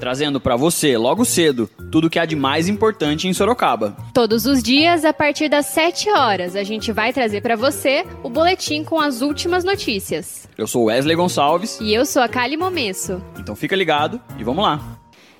trazendo para você, logo cedo, tudo o que há de mais importante em Sorocaba. Todos os dias, a partir das 7 horas, a gente vai trazer para você o boletim com as últimas notícias. Eu sou Wesley Gonçalves. E eu sou a Kali Momesso. Então fica ligado e vamos lá.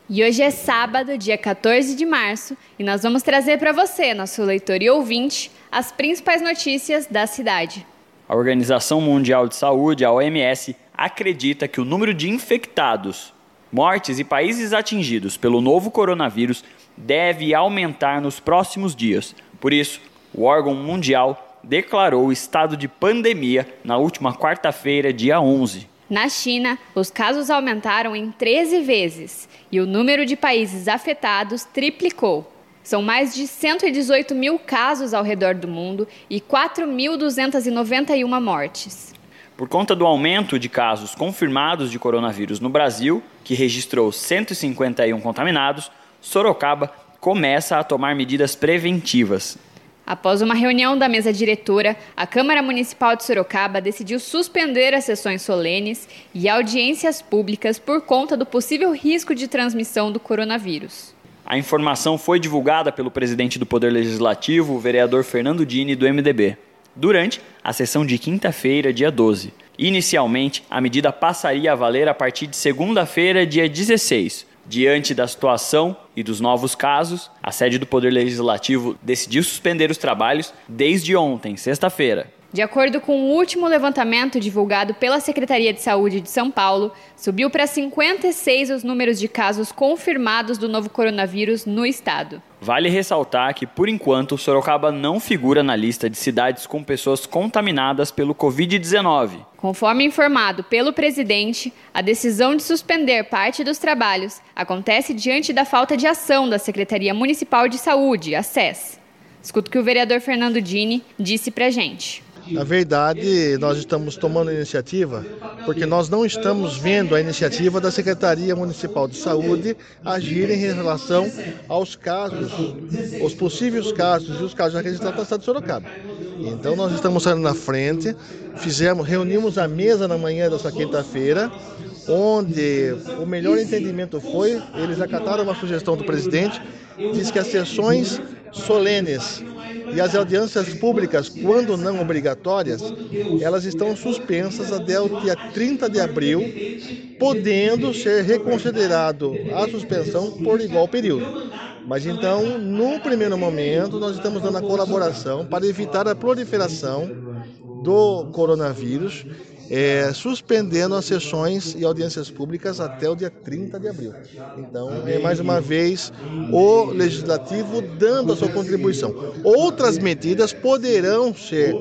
E hoje é sábado, dia 14 de março, e nós vamos trazer para você, nosso leitor e ouvinte, as principais notícias da cidade. A Organização Mundial de Saúde, a OMS, acredita que o número de infectados, mortes e países atingidos pelo novo coronavírus deve aumentar nos próximos dias. Por isso, o órgão mundial declarou estado de pandemia na última quarta-feira, dia 11. Na China, os casos aumentaram em 13 vezes e o número de países afetados triplicou. São mais de 118 mil casos ao redor do mundo e 4.291 mortes. Por conta do aumento de casos confirmados de coronavírus no Brasil, que registrou 151 contaminados, Sorocaba começa a tomar medidas preventivas. Após uma reunião da mesa diretora, a Câmara Municipal de Sorocaba decidiu suspender as sessões solenes e audiências públicas por conta do possível risco de transmissão do coronavírus. A informação foi divulgada pelo presidente do Poder Legislativo, o vereador Fernando Dini, do MDB, durante a sessão de quinta-feira, dia 12. Inicialmente, a medida passaria a valer a partir de segunda-feira, dia 16. Diante da situação e dos novos casos, a sede do Poder Legislativo decidiu suspender os trabalhos desde ontem, sexta-feira. De acordo com o último levantamento divulgado pela Secretaria de Saúde de São Paulo, subiu para 56 os números de casos confirmados do novo coronavírus no estado. Vale ressaltar que, por enquanto, Sorocaba não figura na lista de cidades com pessoas contaminadas pelo Covid-19. Conforme informado pelo presidente, a decisão de suspender parte dos trabalhos acontece diante da falta de ação da Secretaria Municipal de Saúde, a SES. Escuta o que o vereador Fernando Dini disse para gente. Na verdade, nós estamos tomando iniciativa porque nós não estamos vendo a iniciativa da Secretaria Municipal de Saúde agir em relação aos casos, os possíveis casos e os casos registrados na cidade de Sorocaba. Então nós estamos saindo na frente, fizemos, reunimos a mesa na manhã dessa quinta-feira, onde o melhor entendimento foi, eles acataram uma sugestão do presidente, diz que as sessões solenes e as audiências públicas, quando não obrigatórias, elas estão suspensas até o dia 30 de abril, podendo ser reconsiderado a suspensão por igual período. Mas então, no primeiro momento, nós estamos dando a colaboração para evitar a proliferação do coronavírus é, suspendendo as sessões e audiências públicas até o dia 30 de abril. Então, é mais uma vez o legislativo dando a sua contribuição. Outras medidas poderão ser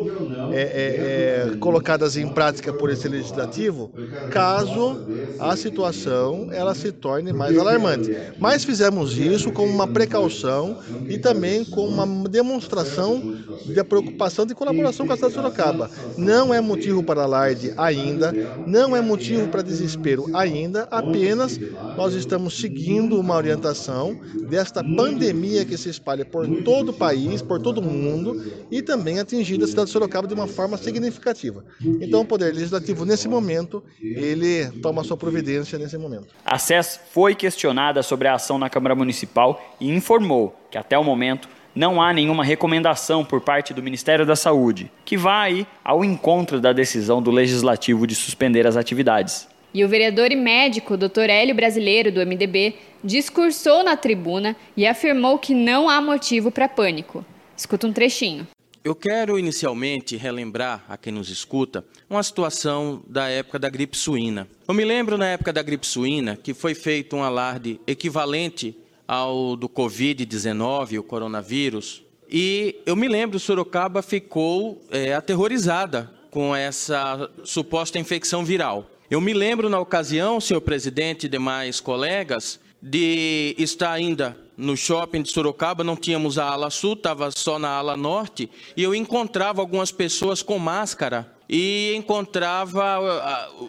é, é, é colocadas em prática por esse legislativo caso a situação ela se torne mais alarmante. Mas fizemos isso com uma precaução e também com uma demonstração de preocupação de colaboração com a cidade de Sorocaba. Não é motivo para alarde ainda, não é motivo para desespero ainda, apenas nós estamos seguindo uma orientação desta pandemia que se espalha por todo o país, por todo o mundo e também atingindo a cidade de Sorocaba de uma forma significativa. Então, o Poder Legislativo, nesse momento, ele toma sua providência nesse momento. A SES foi questionada sobre a ação na Câmara Municipal e informou que, até o momento, não há nenhuma recomendação por parte do Ministério da Saúde, que vai ao encontro da decisão do Legislativo de suspender as atividades. E o vereador e médico Dr. Hélio Brasileiro, do MDB, discursou na tribuna e afirmou que não há motivo para pânico. Escuta um trechinho. Eu quero inicialmente relembrar a quem nos escuta uma situação da época da gripe suína. Eu me lembro na época da gripe suína que foi feito um alarde equivalente ao do Covid-19, o coronavírus. E eu me lembro, Sorocaba ficou é, aterrorizada com essa suposta infecção viral. Eu me lembro na ocasião, senhor presidente e demais colegas, de estar ainda no shopping de Sorocaba, não tínhamos a ala sul, estava só na ala norte, e eu encontrava algumas pessoas com máscara e encontrava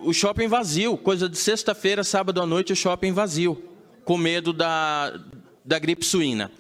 o shopping vazio, coisa de sexta-feira, sábado à noite, o shopping vazio, com medo da, da gripe suína.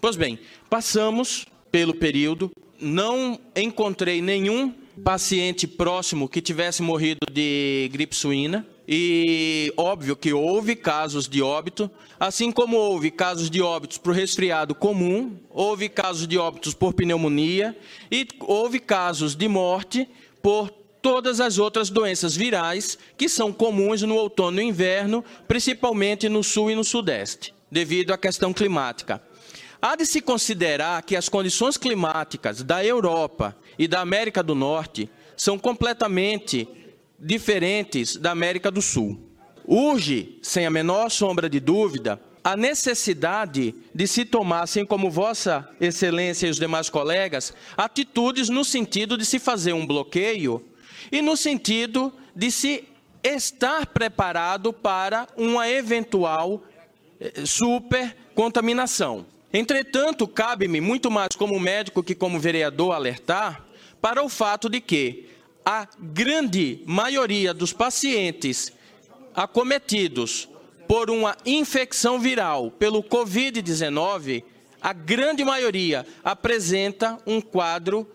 Pois bem, passamos pelo período, não encontrei nenhum paciente próximo que tivesse morrido de gripe suína. E óbvio que houve casos de óbito, assim como houve casos de óbitos por resfriado comum, houve casos de óbitos por pneumonia e houve casos de morte por todas as outras doenças virais que são comuns no outono e inverno, principalmente no sul e no sudeste, devido à questão climática. Há de se considerar que as condições climáticas da Europa e da América do Norte são completamente diferentes da América do Sul. Urge, sem a menor sombra de dúvida, a necessidade de se tomar, assim como Vossa Excelência e os demais colegas, atitudes no sentido de se fazer um bloqueio e no sentido de se estar preparado para uma eventual eh, supercontaminação. Entretanto, cabe-me muito mais como médico que como vereador alertar para o fato de que a grande maioria dos pacientes acometidos por uma infecção viral pelo Covid-19, a grande maioria apresenta um quadro,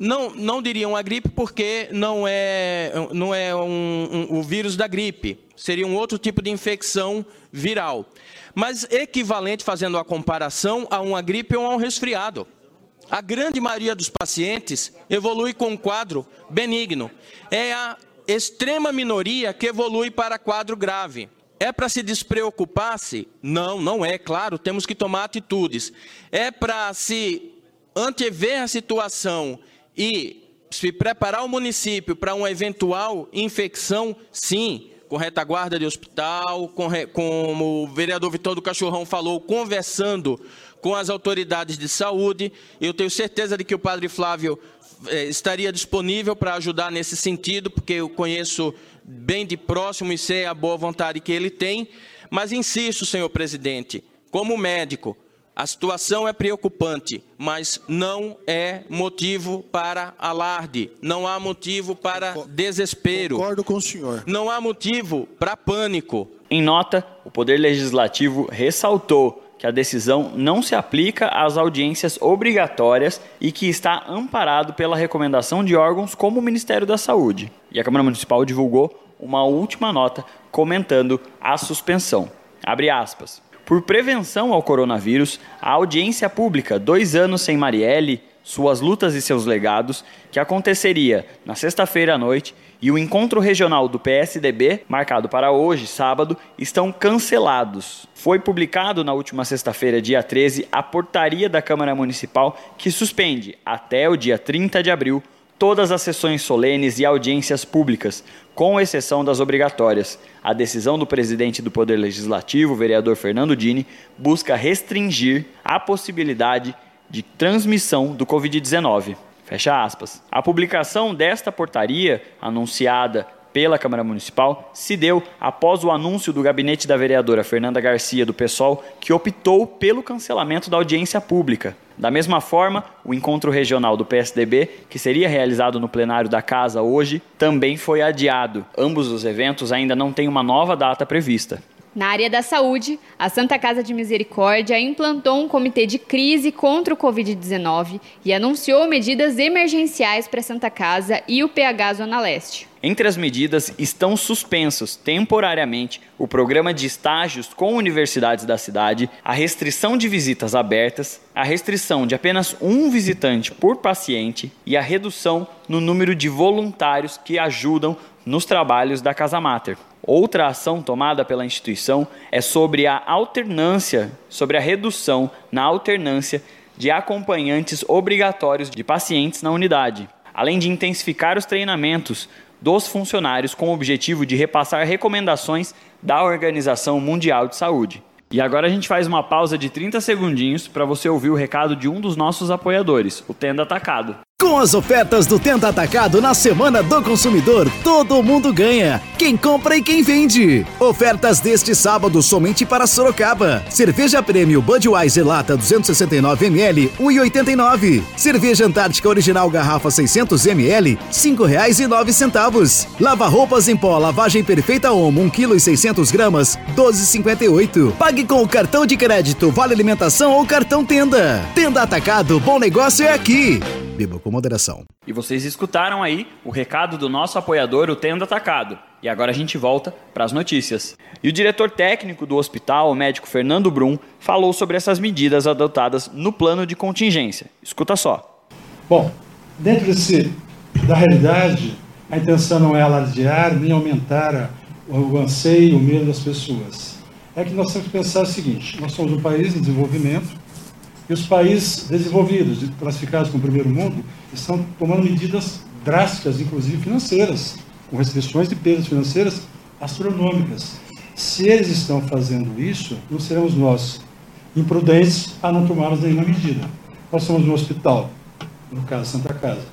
não, não diria uma gripe, porque não é, não é um, um, o vírus da gripe, seria um outro tipo de infecção viral, mas equivalente, fazendo a comparação, a uma gripe ou a um resfriado. A grande maioria dos pacientes evolui com um quadro benigno. É a extrema minoria que evolui para quadro grave. É para se despreocupar-se? Não, não é, claro, temos que tomar atitudes. É para se antever a situação e se preparar o município para uma eventual infecção? Sim, com retaguarda de hospital, com, como o vereador Vitor do Cachorrão falou, conversando com as autoridades de saúde. Eu tenho certeza de que o padre Flávio eh, estaria disponível para ajudar nesse sentido, porque eu conheço bem de próximo e sei a boa vontade que ele tem. Mas insisto, senhor presidente, como médico, a situação é preocupante, mas não é motivo para alarde, não há motivo para desespero. Concordo com o senhor. Não há motivo para pânico. Em nota, o Poder Legislativo ressaltou que a decisão não se aplica às audiências obrigatórias e que está amparado pela recomendação de órgãos como o Ministério da Saúde. E a Câmara Municipal divulgou uma última nota comentando a suspensão. Abre aspas. Por prevenção ao coronavírus, a audiência pública Dois Anos Sem Marielle, Suas Lutas e Seus Legados, que aconteceria na sexta-feira à noite, e o encontro regional do PSDB, marcado para hoje, sábado, estão cancelados. Foi publicado na última sexta-feira, dia 13, a portaria da Câmara Municipal que suspende, até o dia 30 de abril, todas as sessões solenes e audiências públicas, com exceção das obrigatórias. A decisão do presidente do Poder Legislativo, vereador Fernando Dini, busca restringir a possibilidade de transmissão do Covid-19. Fecha aspas. A publicação desta portaria, anunciada pela Câmara Municipal se deu após o anúncio do gabinete da vereadora Fernanda Garcia do PSOL, que optou pelo cancelamento da audiência pública. Da mesma forma, o encontro regional do PSDB, que seria realizado no plenário da casa hoje, também foi adiado. Ambos os eventos ainda não têm uma nova data prevista. Na área da saúde, a Santa Casa de Misericórdia implantou um comitê de crise contra o Covid-19 e anunciou medidas emergenciais para a Santa Casa e o PH Zona Leste. Entre as medidas estão suspensos temporariamente o programa de estágios com universidades da cidade, a restrição de visitas abertas, a restrição de apenas um visitante por paciente e a redução no número de voluntários que ajudam nos trabalhos da Casa Mater. Outra ação tomada pela instituição é sobre a alternância, sobre a redução na alternância de acompanhantes obrigatórios de pacientes na unidade, além de intensificar os treinamentos dos funcionários com o objetivo de repassar recomendações da Organização Mundial de Saúde. E agora a gente faz uma pausa de 30 segundinhos para você ouvir o recado de um dos nossos apoiadores, o Tenda Atacado. Com as ofertas do Tenda Atacado na Semana do Consumidor, todo mundo ganha. Quem compra e quem vende. Ofertas deste sábado somente para Sorocaba. Cerveja Prêmio Budweiser Lata 269ml, 1,89. Cerveja Antártica Original Garrafa 600ml, R$ 5,09. Lava roupas em pó, lavagem perfeita Omo, 1 kg e 600 gramas, 12,58. Pague com o cartão de crédito, vale alimentação ou cartão Tenda. Tenda Atacado, bom negócio é aqui. Beba com moderação. E vocês escutaram aí o recado do nosso apoiador, o Tendo Atacado. E agora a gente volta para as notícias. E o diretor técnico do hospital, o médico Fernando Brum, falou sobre essas medidas adotadas no plano de contingência. Escuta só. Bom, dentro desse, da realidade, a intenção não é alardear nem aumentar a, o anseio, o medo das pessoas. É que nós temos que pensar o seguinte: nós somos um país em desenvolvimento, e os países desenvolvidos, classificados como primeiro mundo, estão tomando medidas drásticas, inclusive financeiras, com restrições de perdas financeiras astronômicas. Se eles estão fazendo isso, não seremos nós imprudentes a não tomarmos nenhuma medida. Nós somos um hospital, no caso Santa Casa,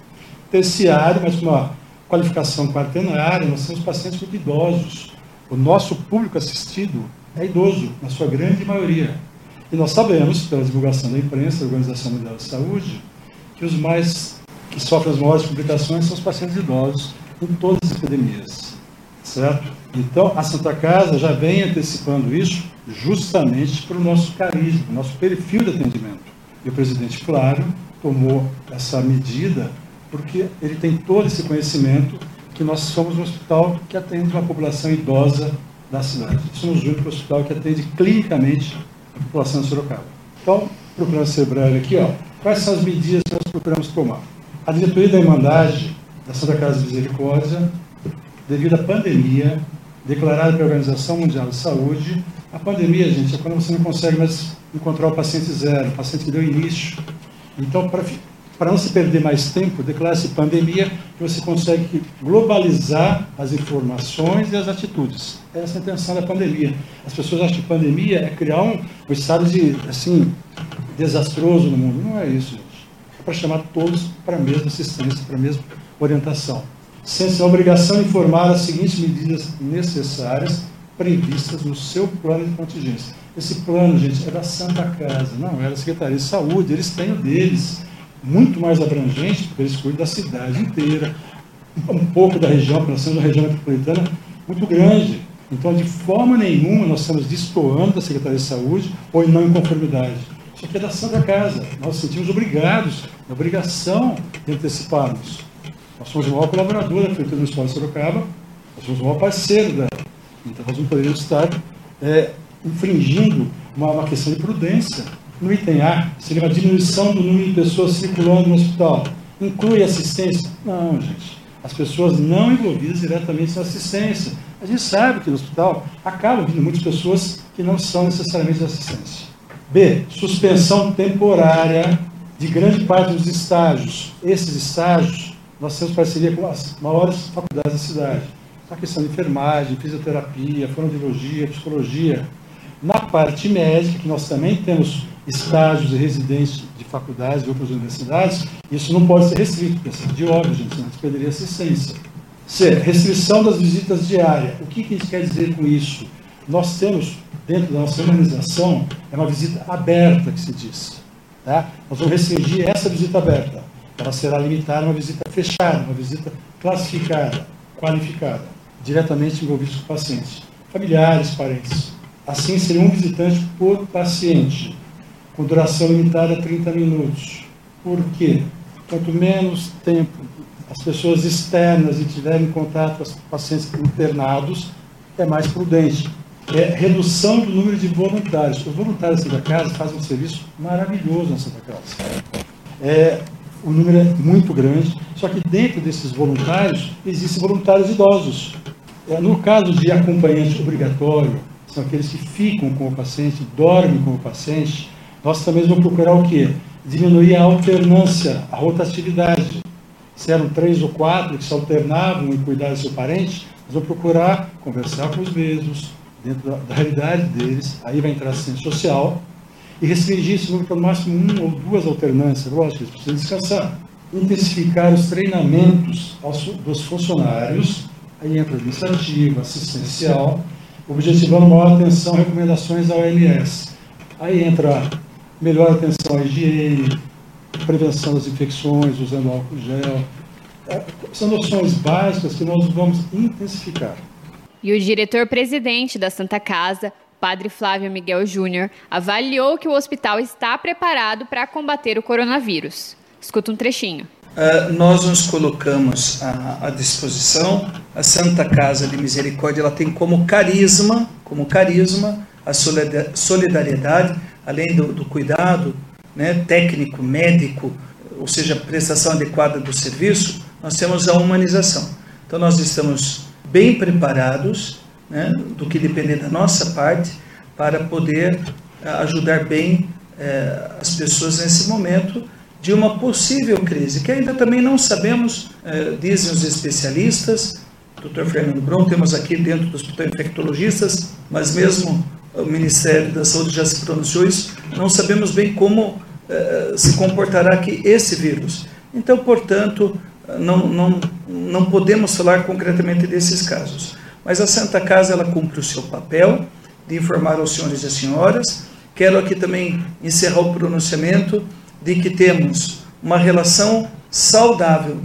terciário, mas com uma qualificação quaternária, nós temos pacientes muito idosos. O nosso público assistido é idoso, na sua grande maioria. E nós sabemos, pela divulgação da imprensa, da Organização Mundial de Saúde, que os mais que sofrem as maiores complicações são os pacientes idosos em todas as epidemias, certo? Então, a Santa Casa já vem antecipando isso justamente para o nosso carisma, nosso perfil de atendimento. E o presidente Flávio tomou essa medida porque ele tem todo esse conhecimento que nós somos um hospital que atende uma população idosa da cidade. Somos o único hospital que atende clinicamente a população de Sorocaba. Então, procurando ser breve aqui, ó, quais são as medidas que nós procuramos tomar? A diretoria da Irmandade da Santa Casa de Misericórdia, devido à pandemia, declarada pela Organização Mundial de Saúde, a pandemia, gente, é quando você não consegue mais encontrar o paciente zero, o paciente que deu início. Então, para para não se perder mais tempo, declara-se pandemia, que você consegue globalizar as informações e as atitudes. Essa é a intenção da pandemia. As pessoas acham que pandemia é criar um, um estado de, assim, desastroso no mundo. Não é isso, gente. É para chamar todos para a mesma assistência, para a mesma orientação. Sendo a obrigação de informar as seguintes medidas necessárias previstas no seu plano de contingência. Esse plano, gente, é da Santa Casa, não é da Secretaria de Saúde, eles têm o deles muito mais abrangente, porque eles cuidam da cidade inteira, um pouco da região, porque nós uma região metropolitana muito grande. Então, de forma nenhuma, nós estamos destoando da Secretaria de Saúde ou em não inconformidade. Isso aqui é da Santa Casa. Nós nos sentimos obrigados, na obrigação de anteciparmos. Nós somos o maior colaborador da Prefeitura Municipal de Sorocaba, nós somos o maior parceiro dela. Então, nós não poderíamos estar é, infringindo uma, uma questão de prudência no item A, seria uma diminuição do número de pessoas circulando no hospital. Inclui assistência? Não, gente. As pessoas não envolvidas diretamente na assistência. A gente sabe que no hospital acabam vindo muitas pessoas que não são necessariamente de assistência. B. Suspensão temporária de grande parte dos estágios. Esses estágios, nós temos parceria com as maiores faculdades da cidade. A questão de enfermagem, fisioterapia, fonoaudiologia, psicologia. Na parte médica, que nós também temos estágios e residências de faculdades e outras universidades, isso não pode ser restrito, porque de óbvio, gente, senão perderia assistência. C. Restrição das visitas diárias. O que, que gente quer dizer com isso? Nós temos, dentro da nossa organização, é uma visita aberta, que se diz. Tá? Nós vamos restringir essa visita aberta. Ela será limitada a uma visita fechada, uma visita classificada, qualificada, diretamente envolvidos com o paciente. Familiares, parentes. Assim, seria um visitante por paciente com duração limitada a 30 minutos. Por quê? Quanto menos tempo as pessoas externas tiverem contato com os pacientes internados, é mais prudente. É redução do número de voluntários. Os voluntários da Santa Casa fazem um serviço maravilhoso na Santa Casa. É, o número é muito grande, só que dentro desses voluntários existem voluntários idosos. É, no caso de acompanhante obrigatório, são aqueles que ficam com o paciente, dormem com o paciente, nós também vamos procurar o quê? Diminuir a alternância, a rotatividade. Se eram três ou quatro que se alternavam em cuidar do seu parente, nós vamos procurar conversar com os mesmos, dentro da, da realidade deles, aí vai entrar a assistência social, e restringir esse número para no máximo uma ou duas alternâncias. Lógico, eles precisam descansar. intensificar os treinamentos dos funcionários, aí entra administrativo, assistencial, objetivando maior atenção recomendações da OMS. Aí entra melhor atenção à higiene, prevenção das infecções, usando álcool gel. É, são noções básicas que nós vamos intensificar. E o diretor-presidente da Santa Casa, Padre Flávio Miguel Júnior, avaliou que o hospital está preparado para combater o coronavírus. Escuta um trechinho. Uh, nós nos colocamos à, à, disposição. A Santa Casa de Misericórdia ela tem como carisma, como carisma, a solidariedade, além do, do cuidado né, técnico, médico, ou seja, prestação adequada do serviço, nós temos a humanização. Então nós estamos bem preparados, né, do que depender da nossa parte, para poder eh, ajudar bem eh, as pessoas nesse momento de uma possível crise, que ainda também não sabemos, eh, dizem os especialistas, Dr. Fernando Brum, temos aqui dentro do Hospital Infectologistas, mas mesmo o Ministério da Saúde já se pronunciou isso, não sabemos bem como se comportará aqui esse vírus. Então, portanto, não, não, não podemos falar concretamente desses casos. Mas a Santa Casa ela cumpre o seu papel de informar aos senhores e senhoras. Quero aqui também encerrar o pronunciamento de que temos uma relação saudável,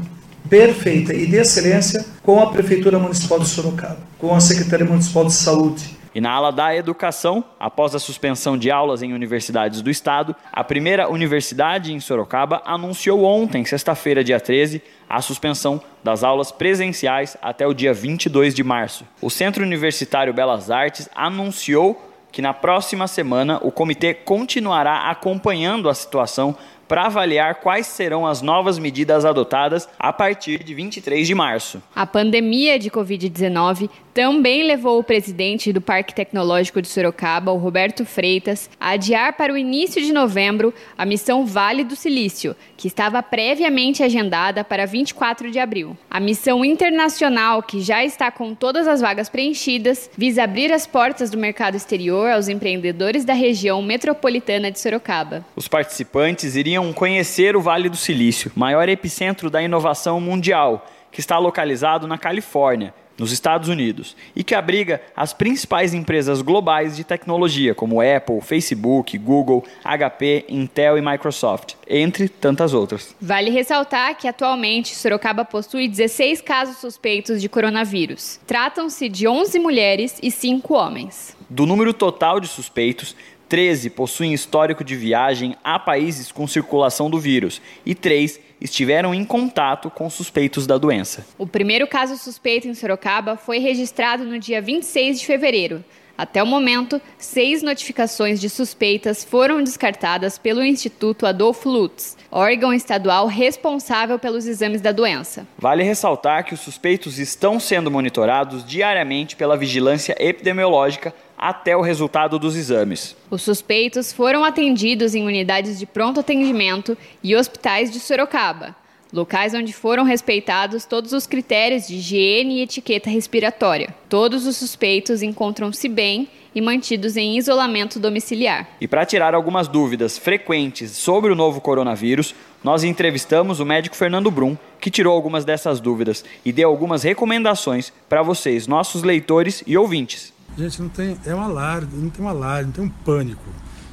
perfeita e de excelência com a Prefeitura Municipal de Sorocaba, com a Secretaria Municipal de Saúde, e na ala da educação, após a suspensão de aulas em universidades do estado, a primeira universidade em Sorocaba anunciou ontem, sexta-feira, dia 13, a suspensão das aulas presenciais até o dia 22 de março. O Centro Universitário Belas Artes anunciou que na próxima semana o comitê continuará acompanhando a situação para avaliar quais serão as novas medidas adotadas a partir de 23 de março. A pandemia de Covid-19 também levou o presidente do Parque Tecnológico de Sorocaba, o Roberto Freitas, a adiar para o início de novembro a missão Vale do Silício, que estava previamente agendada para 24 de abril. A missão internacional, que já está com todas as vagas preenchidas, visa abrir as portas do mercado exterior aos empreendedores da região metropolitana de Sorocaba. Os participantes iriam conhecer o Vale do Silício, maior epicentro da inovação mundial, que está localizado na Califórnia nos Estados Unidos, e que abriga as principais empresas globais de tecnologia, como Apple, Facebook, Google, HP, Intel e Microsoft, entre tantas outras. Vale ressaltar que atualmente Sorocaba possui 16 casos suspeitos de coronavírus. Tratam-se de 11 mulheres e 5 homens. Do número total de suspeitos, 13 possuem histórico de viagem a países com circulação do vírus e 3 estiveram em contato com suspeitos da doença. O primeiro caso suspeito em Sorocaba foi registrado no dia 26 de fevereiro. Até o momento, seis notificações de suspeitas foram descartadas pelo Instituto Adolfo Lutz, órgão estadual responsável pelos exames da doença. Vale ressaltar que os suspeitos estão sendo monitorados diariamente pela vigilância epidemiológica até o resultado dos exames. Os suspeitos foram atendidos em unidades de pronto atendimento e hospitais de Sorocaba, locais onde foram respeitados todos os critérios de higiene e etiqueta respiratória. Todos os suspeitos encontram-se bem e mantidos em isolamento domiciliar. E para tirar algumas dúvidas frequentes sobre o novo coronavírus, nós entrevistamos o médico Fernando Brum, que tirou algumas dessas dúvidas e deu algumas recomendações para vocês, nossos leitores e ouvintes. Gente, não tem. É um alarde, não tem um alarde, não tem um pânico.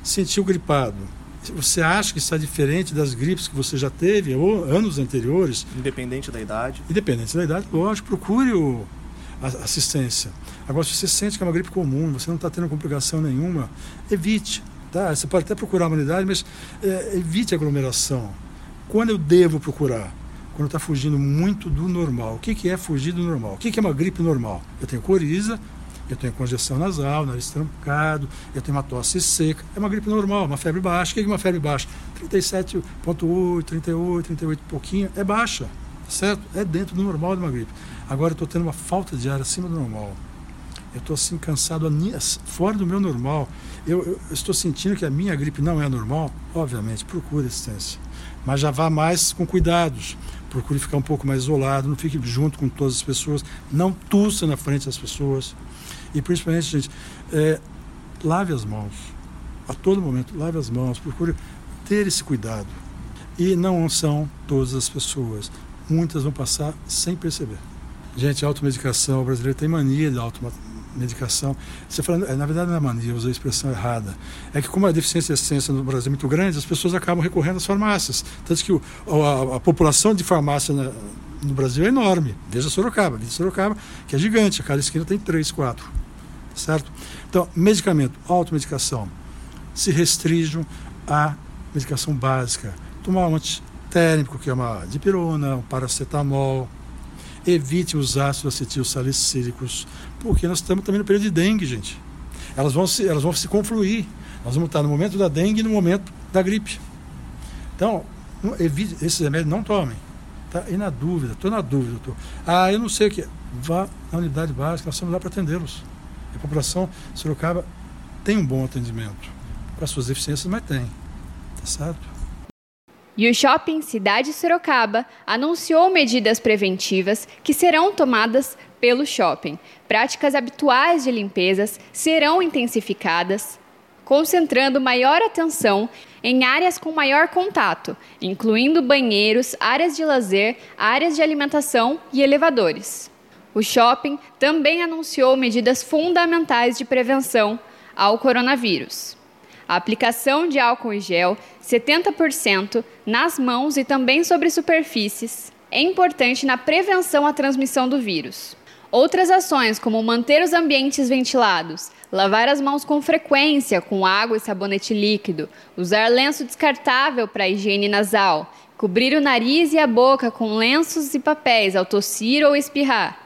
Sentiu gripado. Você acha que está diferente das gripes que você já teve ou anos anteriores? Independente da idade. Independente da idade, lógico, procure o, a assistência. Agora, se você sente que é uma gripe comum, você não está tendo complicação nenhuma, evite. Tá? Você pode até procurar a imunidade, mas é, evite aglomeração. Quando eu devo procurar? Quando está fugindo muito do normal. O que, que é fugir do normal? O que, que é uma gripe normal? Eu tenho coriza, eu tenho congestão nasal, nariz trancado, eu tenho uma tosse seca. É uma gripe normal, uma febre baixa. O que é uma febre baixa? 37,8, 38, 38 pouquinho, é baixa, certo? É dentro do normal de uma gripe. Agora eu estou tendo uma falta de ar acima do normal. Eu estou assim cansado, fora do meu normal. Eu, eu, eu, estou sentindo que a minha gripe não é normal. Obviamente, procure assistência. Mas já vá mais com cuidados. Procure ficar um pouco mais isolado, não fique junto com todas as pessoas. Não tussa na frente das pessoas. E principalmente, gente, é, lave as mãos. A todo momento, lave as mãos, procure ter esse cuidado. E não são todas as pessoas. Muitas vão passar sem perceber. Gente, automedicação, o brasileiro tem mania de automedicação. Você fala, na verdade não é mania, eu usei a expressão errada. É que como a deficiência de ciência no Brasil é muito grande, as pessoas acabam recorrendo às farmácias. Tanto que o, a, a, população de farmácia na, no Brasil é enorme. Veja Sorocaba, veja Sorocaba, que é gigante, a cada esquina tem três, quatro. Certo? Então, medicamento, automedicação, se restringam à medicação básica. Tomar um antitérmico, que é uma dipirona, um paracetamol. Evite os ácidos acetilsalicílicos, porque nós estamos também no período de dengue, gente. Elas vão se, elas vão se confluir. Nós vamos estar no momento da dengue e no momento da gripe. Então, evite, esses remédios não tomem. Tá? E na dúvida, estou na dúvida, doutor. Ah, eu não sei o que. Vá na unidade básica, nós estamos lá para atendê-los. A população Sorocaba tem um bom atendimento. As suas deficiências, mas tem. Tá certo? E o Shopping Cidade Sorocaba anunciou medidas preventivas que serão tomadas pelo shopping. Práticas habituais de limpezas serão intensificadas, concentrando maior atenção em áreas com maior contato, incluindo banheiros, áreas de lazer, áreas de alimentação e elevadores. O shopping também anunciou medidas fundamentais de prevenção ao coronavírus. A aplicação de álcool em gel 70% nas mãos e também sobre superfícies é importante na prevenção à transmissão do vírus. Outras ações, como manter os ambientes ventilados, lavar as mãos com frequência com água e sabonete líquido, usar lenço descartável para higiene nasal, cobrir o nariz e a boca com lenços e papéis ao tossir ou espirrar,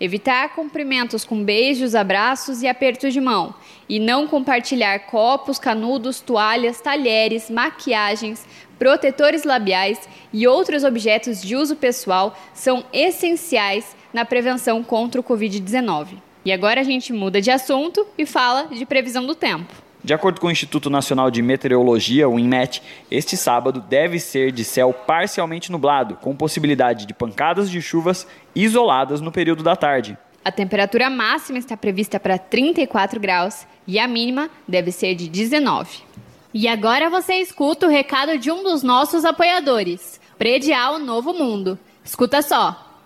evitar cumprimentos com beijos, abraços e apertos de mão, e não compartilhar copos, canudos, toalhas, talheres, maquiagens, protetores labiais e outros objetos de uso pessoal são essenciais na prevenção contra o Covid-19. E agora a gente muda de assunto e fala de previsão do tempo. De acordo com o Instituto Nacional de Meteorologia, o INMET, este sábado deve ser de céu parcialmente nublado, com possibilidade de pancadas de chuvas isoladas no período da tarde. A temperatura máxima está prevista para 34 graus e a mínima deve ser de 19. E agora você escuta o recado de um dos nossos apoiadores, Predial Novo Mundo. Escuta só.